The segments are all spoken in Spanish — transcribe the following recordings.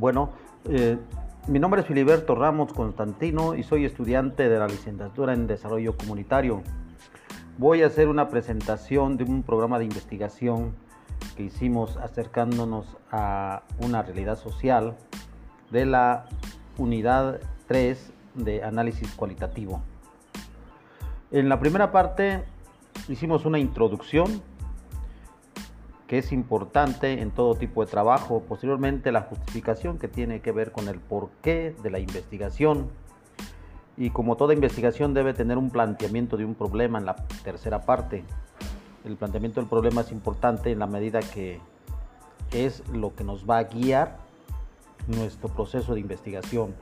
Bueno, eh, mi nombre es Filiberto Ramos Constantino y soy estudiante de la licenciatura en Desarrollo Comunitario. Voy a hacer una presentación de un programa de investigación que hicimos acercándonos a una realidad social de la unidad 3 de análisis cualitativo. En la primera parte hicimos una introducción que es importante en todo tipo de trabajo. Posteriormente la justificación que tiene que ver con el porqué de la investigación. Y como toda investigación debe tener un planteamiento de un problema en la tercera parte. El planteamiento del problema es importante en la medida que es lo que nos va a guiar nuestro proceso de investigación.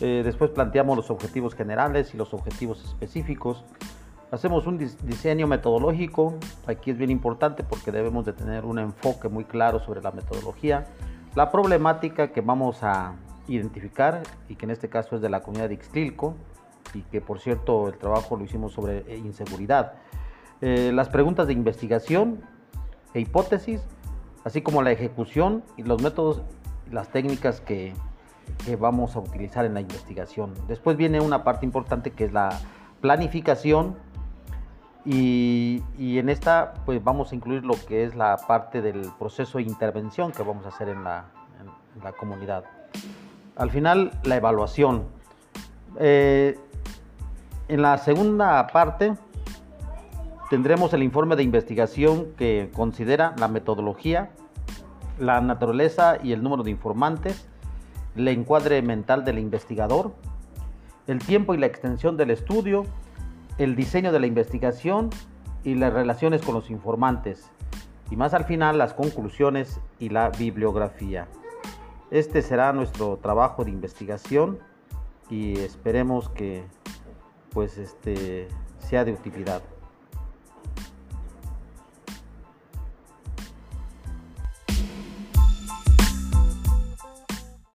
Eh, después planteamos los objetivos generales y los objetivos específicos Hacemos un diseño metodológico, aquí es bien importante porque debemos de tener un enfoque muy claro sobre la metodología, la problemática que vamos a identificar y que en este caso es de la comunidad de Ixtlilco y que por cierto el trabajo lo hicimos sobre eh, inseguridad. Eh, las preguntas de investigación e hipótesis, así como la ejecución y los métodos y las técnicas que vamos a utilizar en la investigación. Después viene una parte importante que es la planificación y, en esta pues vamos a incluir lo que es la parte del proceso de intervención que vamos a hacer en la, comunidad. Al final, la evaluación. Eh, en la segunda parte tendremos el informe de investigación que considera la metodología, la naturaleza y el número de informantes, el encuadre mental del investigador, el tiempo y la extensión del estudio, el diseño de la investigación y las relaciones con los informantes. Y más al final las conclusiones y la bibliografía. Este será nuestro trabajo de investigación y esperemos que pues este sea de utilidad.